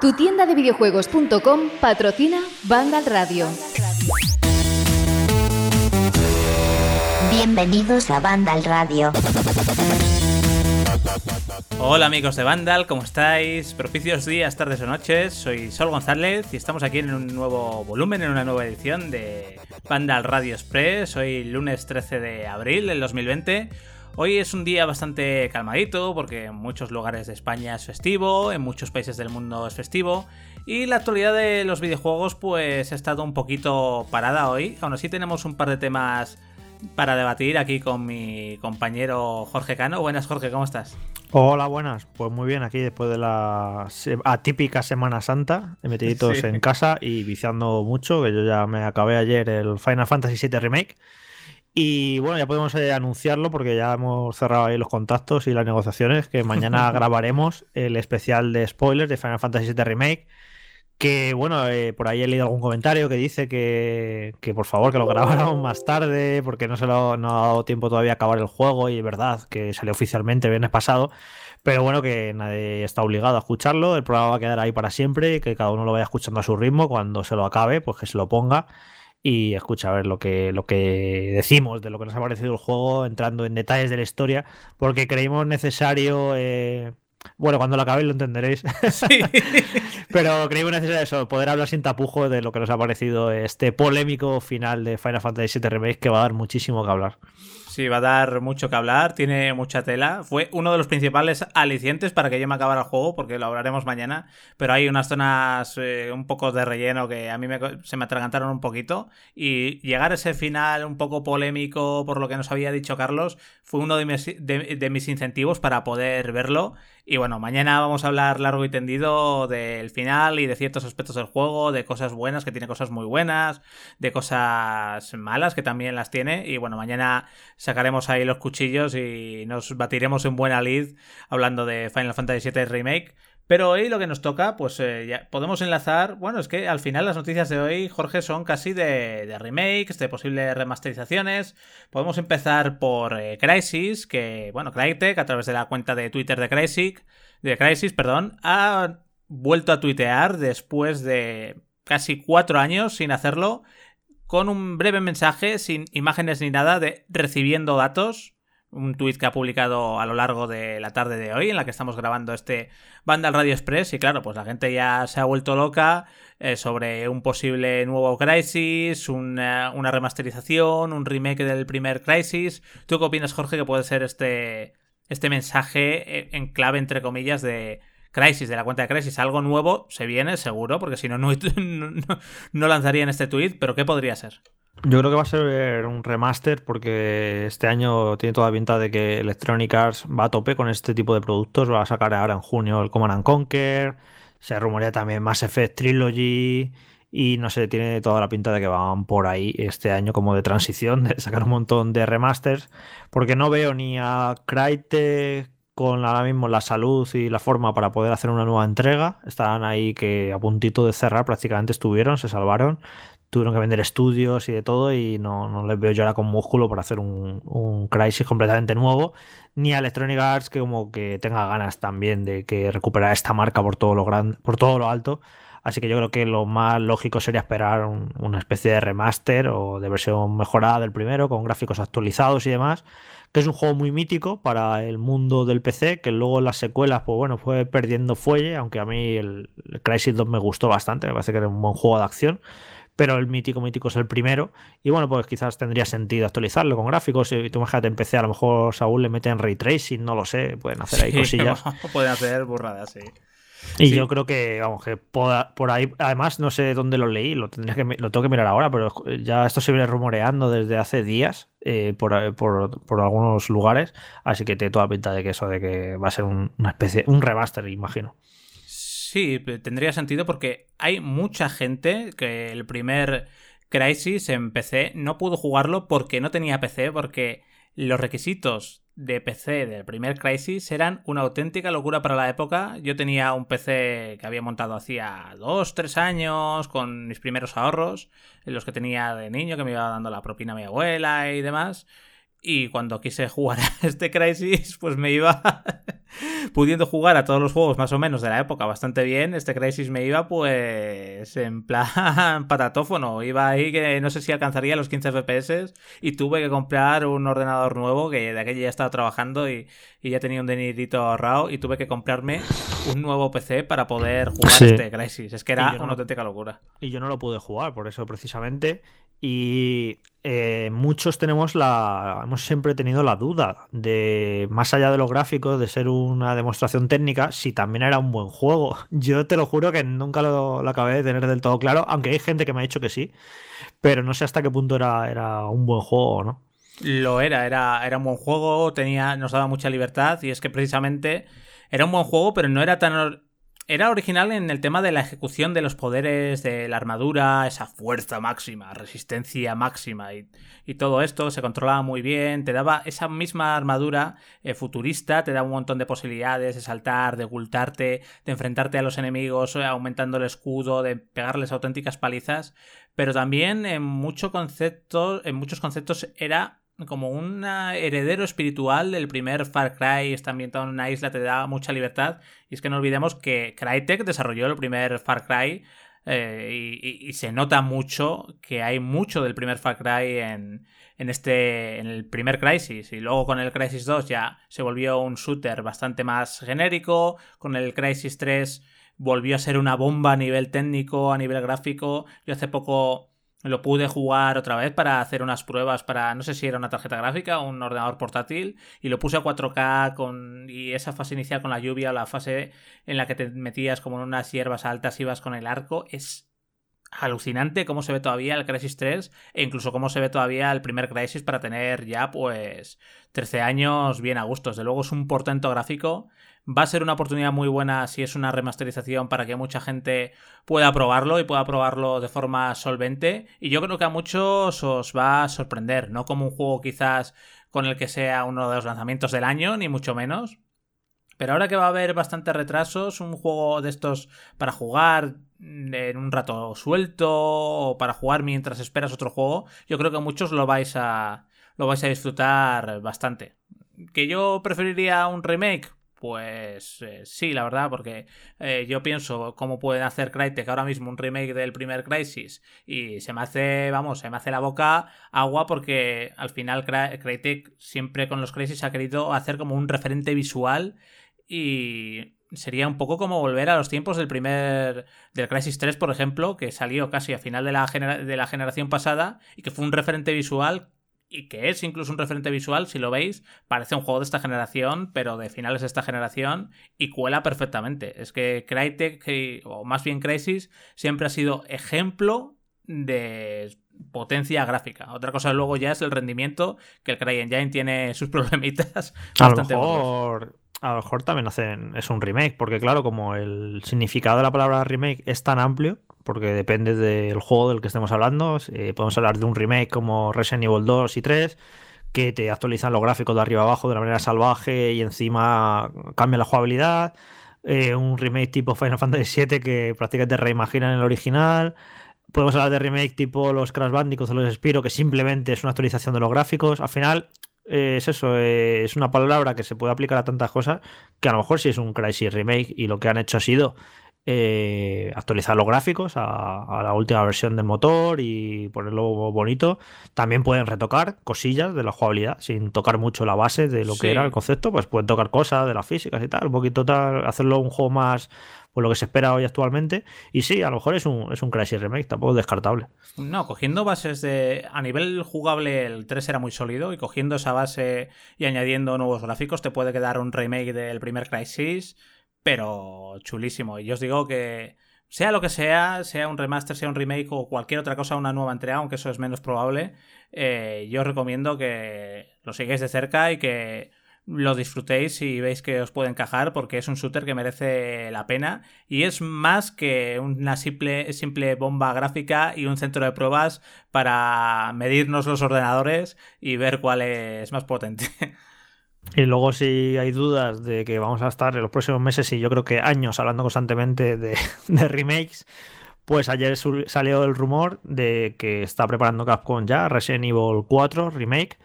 Tu tienda de videojuegos.com patrocina Vandal Radio. Bienvenidos a Vandal Radio. Hola amigos de Vandal, ¿cómo estáis? Propicios días, tardes o noches. Soy Sol González y estamos aquí en un nuevo volumen, en una nueva edición de Vandal Radio Express. Hoy lunes 13 de abril del 2020. Hoy es un día bastante calmadito porque en muchos lugares de España es festivo, en muchos países del mundo es festivo y la actualidad de los videojuegos pues ha estado un poquito parada hoy. Aún así tenemos un par de temas para debatir aquí con mi compañero Jorge Cano. Buenas Jorge, ¿cómo estás? Hola, buenas. Pues muy bien, aquí después de la atípica Semana Santa, metiditos en casa y viciando mucho, que yo ya me acabé ayer el Final Fantasy VII Remake. Y bueno, ya podemos eh, anunciarlo porque ya hemos cerrado ahí los contactos y las negociaciones, que mañana grabaremos el especial de spoilers de Final Fantasy VII Remake. Que bueno, eh, por ahí he leído algún comentario que dice que, que por favor que lo grabáramos más tarde porque no se lo no ha dado tiempo todavía a acabar el juego y es verdad que salió oficialmente el viernes pasado. Pero bueno, que nadie está obligado a escucharlo, el programa va a quedar ahí para siempre que cada uno lo vaya escuchando a su ritmo. Cuando se lo acabe, pues que se lo ponga y escucha a ver lo que, lo que decimos de lo que nos ha parecido el juego, entrando en detalles de la historia, porque creímos necesario. Eh, bueno, cuando lo acabéis lo entenderéis. Sí. Pero creímos necesario eso, poder hablar sin tapujos de lo que nos ha parecido este polémico final de Final Fantasy VII Remake que va a dar muchísimo que hablar. Sí, va a dar mucho que hablar, tiene mucha tela. Fue uno de los principales alicientes para que yo me acabara el juego, porque lo hablaremos mañana. Pero hay unas zonas eh, un poco de relleno que a mí se me atragantaron un poquito. Y llegar a ese final un poco polémico, por lo que nos había dicho Carlos, fue uno de mis, de mis incentivos para poder verlo. Y bueno, mañana vamos a hablar largo y tendido del final y de ciertos aspectos del juego, de cosas buenas, que tiene cosas muy buenas, de cosas malas, que también las tiene. Y bueno, mañana sacaremos ahí los cuchillos y nos batiremos en buena lid hablando de Final Fantasy VII Remake. Pero hoy lo que nos toca, pues eh, ya podemos enlazar. Bueno, es que al final las noticias de hoy, Jorge, son casi de, remakes, de posibles remasterizaciones. Podemos empezar por eh, Crisis, que, bueno, Crytek, a través de la cuenta de Twitter de Crisis, de Crisis, perdón, ha vuelto a tuitear después de casi cuatro años sin hacerlo con un breve mensaje, sin imágenes ni nada, de recibiendo datos. Un tweet que ha publicado a lo largo de la tarde de hoy, en la que estamos grabando este Vandal Radio Express. Y claro, pues la gente ya se ha vuelto loca eh, sobre un posible nuevo Crisis, una, una, remasterización, un remake del primer Crisis. ¿Tú qué opinas, Jorge, que puede ser este, este mensaje eh, en clave, entre comillas, de Crisis, de la cuenta de Crisis. Algo nuevo se viene, seguro, porque si no, no, no lanzarían este tweet, pero ¿qué podría ser? Yo creo que va a ser un remaster porque este año tiene toda pinta de que Electronic Arts va a tope con este tipo de productos. Va a sacar ahora en junio el Command Conquer. Se rumorea también Mass Effect Trilogy. Y no sé, tiene toda la pinta de que van por ahí este año como de transición, de sacar un montón de remasters. Porque no veo ni a Crytek con ahora mismo la salud y la forma para poder hacer una nueva entrega. Estaban ahí que a puntito de cerrar prácticamente estuvieron, se salvaron. Tuvieron que vender estudios y de todo y no, no les veo yo ahora con músculo para hacer un, un Crisis completamente nuevo. Ni a Electronic Arts que como que tenga ganas también de que recuperar esta marca por todo lo, grande, por todo lo alto. Así que yo creo que lo más lógico sería esperar una especie de remaster o de versión mejorada del primero, con gráficos actualizados y demás que es un juego muy mítico para el mundo del PC, que luego en las secuelas, pues bueno, fue perdiendo fuelle, aunque a mí el, Crisis 2 me gustó bastante, me parece que era un buen juego de acción pero el mítico mítico es el primero. Y bueno, pues quizás tendría sentido actualizarlo con gráficos. Y tú imagínate en PC, a lo mejor Saúl le mete en ray tracing, no lo sé, pueden hacer ahí cosillas. pueden hacer burradas, sí. Y yo creo que, vamos, que por, ahí, además no sé dónde lo leí, lo tendría que lo tengo que mirar ahora, pero ya esto se viene rumoreando desde hace días eh, por, algunos lugares, así que tiene toda pinta de que eso de que va a ser una especie, un remaster, imagino. Sí, tendría sentido porque hay mucha gente que el primer Crisis en PC no pudo jugarlo porque no tenía PC, porque los requisitos de PC del primer Crisis eran una auténtica locura para la época. Yo tenía un PC que había montado hacía dos, tres años con mis primeros ahorros, los que tenía de niño, que me iba dando la propina a mi abuela y demás. Y cuando quise jugar a este Crisis, pues me iba pudiendo jugar a todos los juegos más o menos de la época bastante bien. Este Crisis me iba pues en plan patatófono. Iba ahí que no sé si alcanzaría los 15 FPS y tuve que comprar un ordenador nuevo que de aquella ya estaba trabajando y, ya tenía un dinerito ahorrado y tuve que comprarme un nuevo PC para poder jugar este Crisis. Es que era una auténtica locura. Y yo no lo pude jugar por eso precisamente. Y eh, muchos tenemos la. Hemos siempre tenido la duda de, más allá de los gráficos, de ser una demostración técnica, si también era un buen juego. Yo te lo juro que nunca lo, acabé de tener del todo claro, aunque hay gente que me ha dicho que sí, pero no sé hasta qué punto era, era un buen juego o no. Lo era, era, era un buen juego, tenía, nos daba mucha libertad, y es que precisamente era un buen juego, pero no era tan era original en el tema de la ejecución de los poderes de la armadura, esa fuerza máxima, resistencia máxima y, todo esto se controlaba muy bien, te daba esa misma armadura eh, futurista, te da un montón de posibilidades de saltar, de ocultarte, de enfrentarte a los enemigos eh, aumentando el escudo, de pegarles auténticas palizas, pero también en, en muchos conceptos era como un heredero espiritual del primer Far Cry, está ambientado en una isla, te da mucha libertad. Y es que no olvidemos que Crytek desarrolló el primer Far Cry eh, y, se nota mucho que hay mucho del primer Far Cry en, en, este en el primer Crisis. Y luego con el Crisis 2 ya se volvió un shooter bastante más genérico. Con el Crisis 3 volvió a ser una bomba a nivel técnico a nivel gráfico. Yo hace poco lo pude jugar otra vez para hacer unas pruebas para, no sé si era una tarjeta gráfica o un ordenador portátil, y lo puse a 4K con, y esa fase inicial con la lluvia o la fase en la que te metías como en unas hierbas altas y ibas con el arco, es alucinante cómo se ve todavía el Crisis 3 e incluso cómo se ve todavía el primer Crisis para tener ya pues 13 años bien a gusto. Desde luego es un portento gráfico Va a ser una oportunidad muy buena si es una remasterización para que mucha gente pueda probarlo y pueda probarlo de forma solvente. Y yo creo que a muchos os va a sorprender, no como un juego quizás con el que sea uno de los lanzamientos del año, ni mucho menos. Pero ahora que va a haber bastantes retrasos, un juego de estos para jugar en un rato suelto o para jugar mientras esperas otro juego, yo creo que muchos lo vais a lo vais a disfrutar bastante. Que yo preferiría un remake, pues eh, sí, la verdad, porque eh, yo pienso cómo pueden hacer Crytek ahora mismo un remake del primer Crisis y se me hace, vamos, se me hace la boca agua porque al final Crytek siempre con los Crisis ha querido hacer como un referente visual y sería un poco como volver a los tiempos del primer del Crisis 3, por ejemplo, que salió casi a final de la, de la generación pasada y que fue un referente visual y que es incluso un referente visual, si lo veis, parece un juego de esta generación, pero de finales de esta generación, y cuela perfectamente. Es que Crytek, o más bien Crisis, siempre ha sido ejemplo de potencia gráfica. Otra cosa luego ya es el rendimiento, que el CryEngine tiene sus problemitas. A lo mejor, a lo mejor también hacen, es un remake, porque claro, como el significado de la palabra remake es tan amplio, porque depende del juego del que estemos hablando. Eh, podemos hablar de un remake como Resident Evil 2 y 3, que te actualizan los gráficos de arriba abajo de una manera salvaje y encima cambia la jugabilidad. Eh, un remake tipo Final Fantasy VII que prácticamente reimaginan el original. Podemos hablar de remake tipo los Crash Bandicoot o los Spiro, que simplemente es una actualización de los gráficos. Al final, eh, es eso, es una palabra que se puede aplicar a tantas cosas que a lo mejor sí es un Crysis Remake y lo que han hecho ha sido eh, actualizar los gráficos a, la última versión del motor y ponerlo bonito. También pueden retocar cosillas de la jugabilidad sin tocar mucho la base de lo que era el concepto, pues pueden tocar cosas de las físicas y tal, un poquito tal, hacerlo un juego más por lo que se espera hoy actualmente. Y sí, a lo mejor es un, es un Remake, tampoco descartable. No, cogiendo bases de. A nivel jugable, el 3 era muy sólido. Y cogiendo esa base y añadiendo nuevos gráficos, te puede quedar un remake del primer Crysis pero chulísimo. Y yo os digo que sea lo que sea, sea un remaster, sea un remake o cualquier otra cosa, una nueva entrega, aunque eso es menos probable, eh, yo os recomiendo que lo sigáis de cerca y que lo disfrutéis y veis que os puede encajar porque es un shooter que merece la pena y es más que una simple, simple bomba gráfica y un centro de pruebas para medirnos los ordenadores y ver cuál es más potente. Y luego si hay dudas de que vamos a estar en los próximos meses y yo creo que años hablando constantemente de, remakes, pues ayer salió el rumor de que está preparando Capcom ya Resident Evil 4 Remake,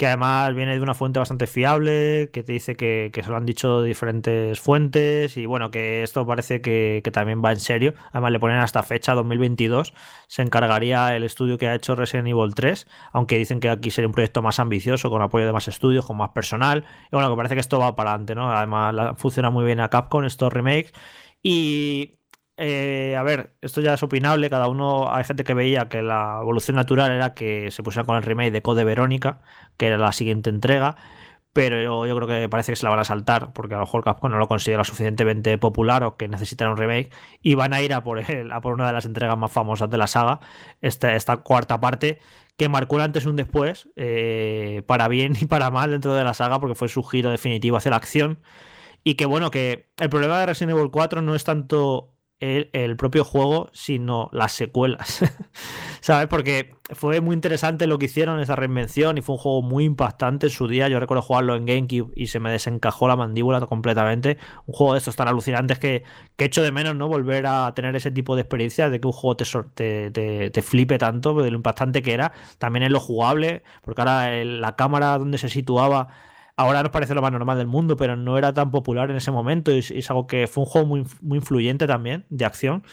que además viene de una fuente bastante fiable, que te dice que, se lo han dicho diferentes fuentes y bueno, que esto parece que, también va en serio. Además le ponen hasta fecha 2022, se encargaría el estudio que ha hecho Resident Evil 3, aunque dicen que aquí sería un proyecto más ambicioso, con apoyo de más estudios, con más personal. Y bueno, que parece que esto va para adelante, ¿no? Además funciona muy bien a Capcom estos remakes. Y eh, a ver, esto ya es opinable, cada uno, hay gente que veía que la evolución natural era que se pusiera con el remake de Code Verónica, que era la siguiente entrega, pero yo, creo que parece que se la van a saltar, porque a lo mejor Capcom no lo considera suficientemente popular o que necesitan un remake, y van a ir a por, él, a por una de las entregas más famosas de la saga, esta, cuarta parte, que marcó un antes y un después, eh, para bien y para mal dentro de la saga, porque fue su giro definitivo hacia la acción. Y que bueno, que el problema de Resident Evil 4 no es tanto el, propio juego, sino las secuelas. ¿Sabes? Porque fue muy interesante lo que hicieron, esa reinvención, y fue un juego muy impactante en su día. Yo recuerdo jugarlo en GameCube y se me desencajó la mandíbula completamente. Un juego de estos tan alucinantes que, que echo de menos, ¿no? Volver a tener ese tipo de experiencia de que un juego te, te, te, flipe tanto, de lo impactante que era. También en lo jugable, porque ahora la cámara donde se situaba ahora nos parece lo más normal del mundo, pero no era tan popular en ese momento y es, algo que fue un juego muy, muy influyente también de acción.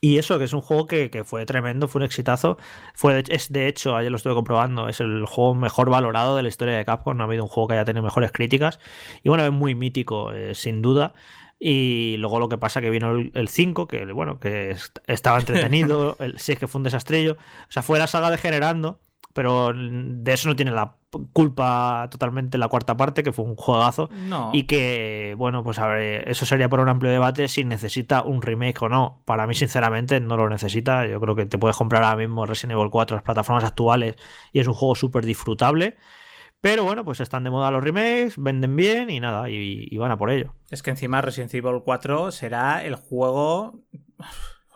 Y eso, que es un juego que, fue tremendo, fue un exitazo. Fue es de hecho, ayer lo estuve comprobando, es el juego mejor valorado de la historia de Capcom. No ha habido un juego que haya tenido mejores críticas. Y bueno, es muy mítico, eh, sin duda. Y luego lo que pasa que vino el 5, que bueno, que estaba entretenido. el 6 que fue un desastrello. O sea, fue la saga degenerando pero de eso no tiene la culpa totalmente la cuarta parte, que fue un juegazo. Y que, bueno, pues a ver, eso sería por un amplio debate si necesita un remake o no. Para mí, sinceramente, no lo necesita. Yo creo que te puedes comprar ahora mismo Resident Evil 4 en las plataformas actuales y es un juego súper disfrutable. Pero bueno, pues están de moda los remakes, venden bien y nada, y, y van a por ello. Es que encima Resident Evil 4 será el juego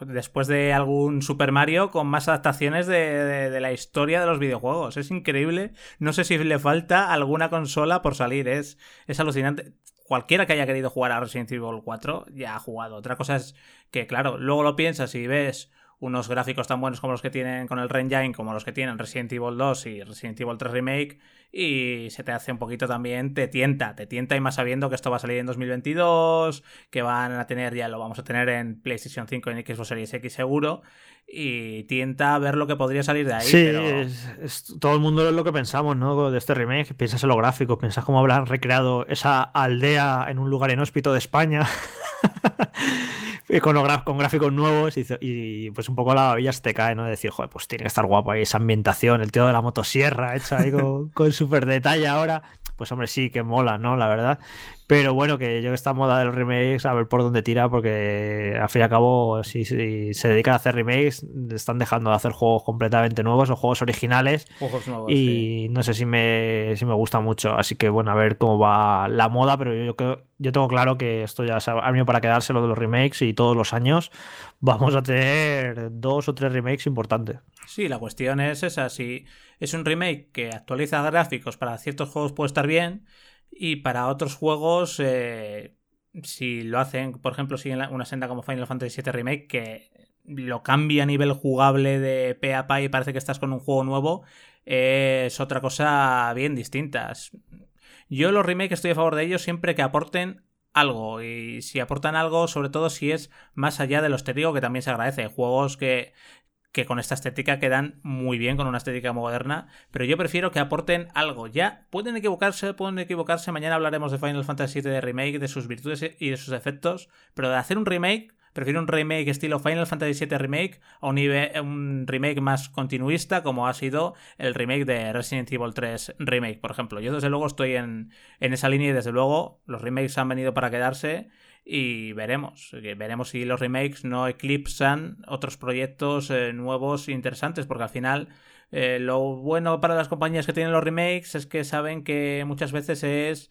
después de algún Super Mario con más adaptaciones de, la historia de los videojuegos. Es increíble. No sé si le falta alguna consola por salir. Es, es alucinante. Cualquiera que haya querido jugar a Resident Evil 4 ya ha jugado. Otra cosa es que, claro, luego lo piensas y ves unos gráficos tan buenos como los que tienen con el Engine, como los que tienen Resident Evil 2 y Resident Evil 3 Remake, y se te hace un poquito también, te tienta, te tienta y más sabiendo que esto va a salir en 2022, que van a tener, ya lo vamos a tener en PlayStation 5 y en Xbox Series X seguro, y tienta ver lo que podría salir de ahí. Sí, es, todo el mundo es lo que pensamos, ¿no? De este remake, piensas en lo gráfico, piensas cómo habrán recreado esa aldea en un lugar inhóspito de España. con, con gráficos nuevos y, pues un poco la babilla te cae, ¿no? De decir, joder, pues tiene que estar guapo ahí esa ambientación, el tío de la motosierra hecha ahí con, con súper detalle ahora. Pues hombre, sí, que mola, ¿no? La verdad. Pero bueno, que yo esta moda del remakes, a ver por dónde tira, porque al fin y al cabo, si, se dedican a hacer remakes, están dejando de hacer juegos completamente nuevos o juegos originales. y no sé si me, si me gusta mucho. Así que bueno, a ver cómo va la moda, pero yo, yo, yo tengo claro que esto ya ha venido para quedarse lo de los remakes y todos los años vamos a tener dos o tres remakes importantes. Sí, la cuestión es esa, si es un remake que actualiza gráficos para ciertos juegos puede estar bien y para otros juegos, eh, si lo hacen, por ejemplo, siguen una senda como Final Fantasy VII Remake, que lo cambia a nivel jugable de pe a y parece que estás con un juego nuevo, es otra cosa bien distinta. Yo los remakes estoy a favor de ellos siempre que aporten algo. Y si aportan algo, sobre todo si es más allá de lo estético, que también se agradece. Juegos que, que con esta estética quedan muy bien, con una estética moderna, pero yo prefiero que aporten algo. Ya pueden equivocarse, pueden equivocarse, mañana hablaremos de Final Fantasy VII de remake, de sus virtudes y de sus efectos, pero de hacer un remake, prefiero un remake estilo Final Fantasy VII Remake a un, remake más continuista como ha sido el remake de Resident Evil 3 Remake, por ejemplo. Yo desde luego estoy en, en esa línea y desde luego los remakes han venido para quedarse y veremos, veremos si los remakes no eclipsan otros proyectos eh, nuevos e interesantes, porque al final eh, lo bueno para las compañías que tienen los remakes es que saben que muchas veces es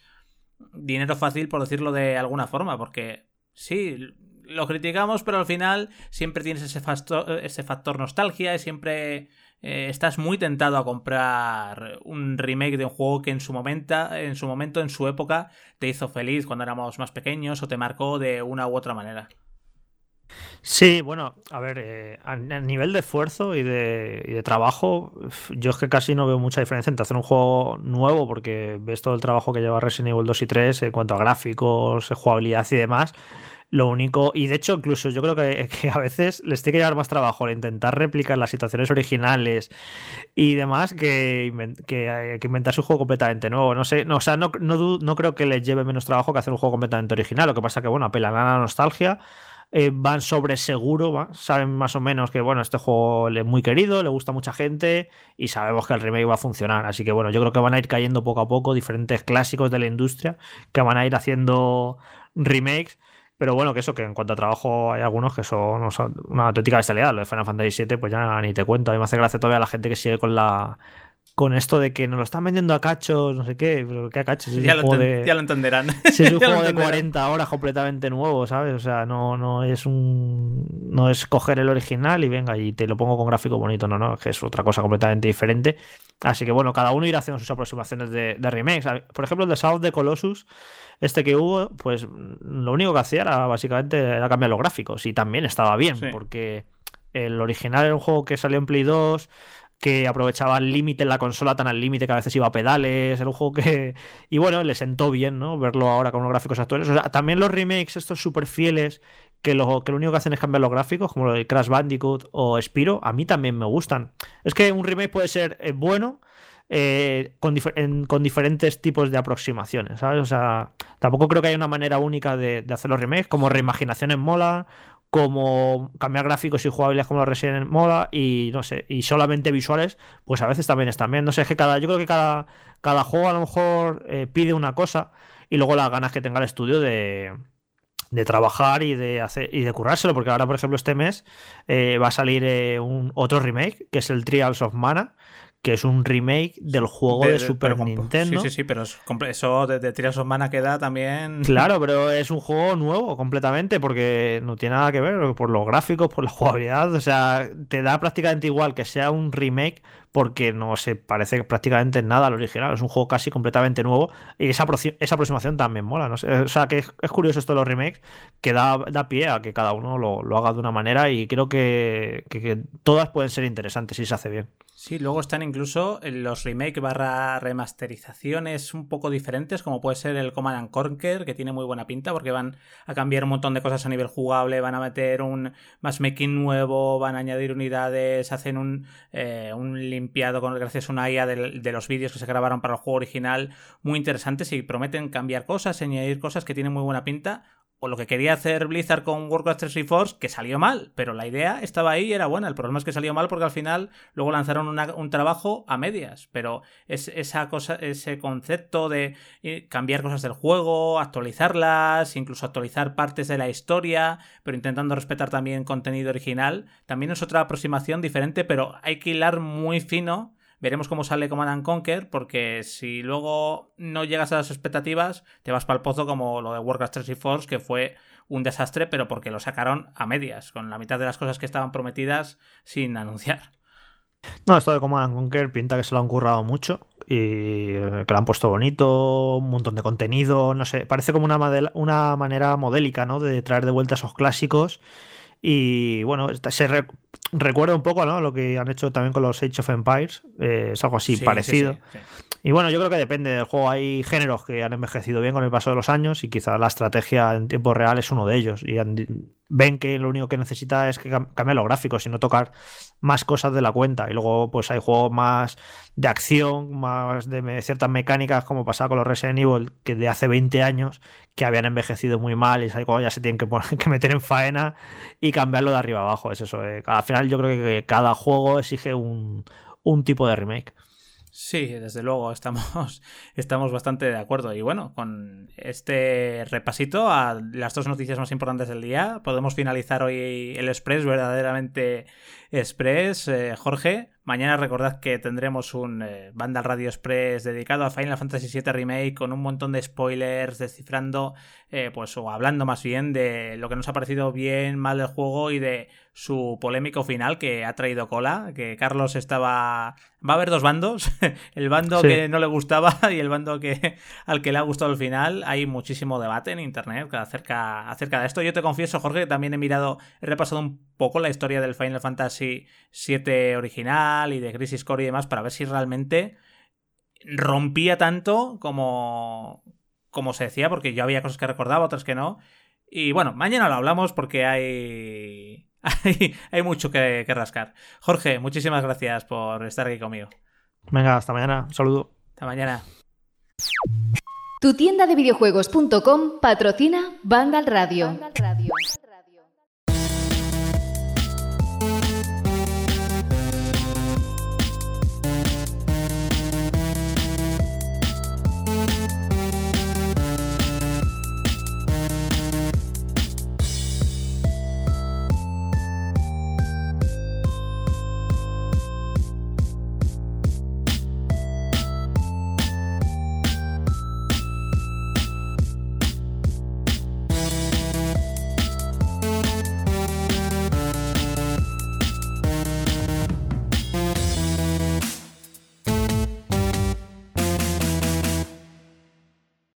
dinero fácil, por decirlo de alguna forma, porque sí, lo criticamos, pero al final siempre tienes ese factor, ese factor nostalgia y siempre eh, estás muy tentado a comprar un remake de un juego que en su momento, en su momento, en su época, te hizo feliz cuando éramos más pequeños o te marcó de una u otra manera. Sí, bueno, a ver, eh, a, nivel de esfuerzo y de, y de, trabajo, yo es que casi no veo mucha diferencia entre hacer un juego nuevo, porque ves todo el trabajo que lleva Resident Evil 2 y 3 en cuanto a gráficos, jugabilidad y demás. Lo único, y de hecho, incluso yo creo que, a veces les tiene que llevar más trabajo el intentar replicar las situaciones originales y demás que, que, que inventarse un juego completamente nuevo. No sé, no, o sea, no, no, no, creo que les lleve menos trabajo que hacer un juego completamente original. Lo que pasa que, bueno, apelan a la nostalgia. Eh, van sobre seguro, saben más o menos que bueno, este juego es muy querido, le gusta a mucha gente y sabemos que el remake va a funcionar. Así que bueno, yo creo que van a ir cayendo poco a poco diferentes clásicos de la industria que van a ir haciendo remakes pero bueno, que eso, que en cuanto a trabajo hay algunos que son, una auténtica bestialidad. Lo de Final Fantasy VII, pues ya ni te cuento. A mí me hace gracia todavía la gente que sigue con la con esto de que nos lo están vendiendo a cachos, no sé qué, pero ¿qué a cachos? ya, lo ya, lo entenderán. Si es un juego de 40 horas completamente nuevo, ¿sabes? O sea, no, no es un. No es coger el original y venga, y te lo pongo con gráfico bonito, no, no, es que es otra cosa completamente diferente. Así que bueno, cada uno irá haciendo sus aproximaciones de, de remakes. Por ejemplo, el de South de Colossus este que hubo, pues lo único que hacía era básicamente era cambiar los gráficos y también estaba bien, porque el original era un juego que salió en Play 2, que aprovechaba el límite en la consola tan al límite que a veces iba a pedales, era un juego que... Y bueno, le sentó bien, ¿no? Verlo ahora con los gráficos actuales. O sea, también los remakes estos súper fieles, que lo, que lo único que hacen es cambiar los gráficos, como de Crash Bandicoot o Spiro, a mí también me gustan. Es que un remake puede ser eh, bueno eh, con, diferentes tipos de aproximaciones, ¿sabes? O sea, tampoco creo que haya una manera única de, hacer los remakes, como reimaginaciones mola, como cambiar gráficos y jugables como los Resident mola, y no sé, y solamente visuales, pues a veces también están bien. No sé, es que cada, yo creo que cada, cada juego a lo mejor eh, pide una cosa y luego las ganas que tenga el estudio de, trabajar y de hacer y de currárselo, porque ahora, por ejemplo, este mes eh, va a salir un otro remake, que es el Trials of Mana, que es un remake del juego de, Super Nintendo. Sí, sí, sí, pero eso de, de Trials of Mana queda también. Claro, pero es un juego nuevo completamente porque no tiene nada que ver por los gráficos, por la jugabilidad. O sea, te da prácticamente igual que sea un remake porque no se parece prácticamente nada al original. Es un juego casi completamente nuevo y esa, esa aproximación también mola. ¿no? O sea, que es, curioso esto de los remakes que da, da pie a que cada uno lo, lo, haga de una manera y creo que, que todas pueden ser interesantes si se hace bien. Sí, luego están incluso los remake barra remasterizaciones un poco diferentes, como puede ser el Command Conquer, que tiene muy buena pinta porque van a cambiar un montón de cosas a nivel jugable, van a meter un matchmaking nuevo, van a añadir unidades, hacen un, eh, un limpiado con gracias a una IA de, de los vídeos que se grabaron para el juego original, muy interesantes y prometen cambiar cosas, añadir cosas que tienen muy buena pinta o lo que quería hacer Blizzard con Warcraft 3 Reforce, que salió mal, pero la idea estaba ahí y era buena. El problema es que salió mal porque al final luego lanzaron un trabajo a medias, pero es esa cosa, ese concepto de eh, cambiar cosas del juego, actualizarlas, incluso actualizar partes de la historia, pero intentando respetar también contenido original, también es otra aproximación diferente, pero hay que hilar muy fino Veremos cómo sale Command Conquer, porque si luego no llegas a las expectativas, te vas para el pozo como lo de Warcraft 3 y Force, que fue un desastre, pero porque lo sacaron a medias, con la mitad de las cosas que estaban prometidas sin anunciar. No, esto de Command Conquer pinta que se lo han currado mucho y eh, que lo han puesto bonito, un montón de contenido, no sé, parece como una, una manera modélica, ¿no? De traer de vuelta esos clásicos y bueno, se recuerda un poco ¿no? lo que han hecho también con los Age of Empires. Eh, es algo así parecido. y bueno, yo creo que depende del juego. Hay géneros que han envejecido bien con el paso de los años y quizá la estrategia en tiempo real es uno de ellos. Y ven que lo único que necesita es que cambie los gráficos y no tocar más cosas de la cuenta. Y luego, pues hay juegos más de acción, más de ciertas mecánicas, como pasaba con los Resident Evil, que de hace 20 años, que habían envejecido muy mal y ya se tienen que, poner, que meter en faena y cambiarlo de arriba abajo. Es eso. Eh. Al final, yo creo que cada juego exige un, un tipo de remake. Sí, desde luego, estamos, estamos bastante de acuerdo. Y bueno, con este repasito a las dos noticias más importantes del día, podemos finalizar hoy el Express, verdaderamente Express. Eh, Jorge, Mañana recordad que tendremos un eh, Vandal Radio Express dedicado a Final Fantasy VII Remake con un montón de spoilers, descifrando, eh, pues, o hablando más bien de lo que nos ha parecido bien, mal del juego y de su polémico final que ha traído cola, que Carlos estaba... Va a haber dos bandos, el bando que no le gustaba y el bando que al que le ha gustado el final. Hay muchísimo debate en internet acerca, acerca de esto. Yo te confieso, Jorge, que también he mirado, he repasado un poco la historia del Final Fantasy VII original y de Crisis Core y demás para ver si realmente rompía tanto como, como se decía, porque yo había cosas que recordaba, otras que no. Y bueno, mañana lo hablamos porque hay, hay, mucho que, que, rascar. Jorge, muchísimas gracias por estar aquí conmigo. Venga, hasta mañana. Un saludo. Hasta mañana. Tu tienda de videojuegos.com patrocina Vandal Radio. Vandal Radio.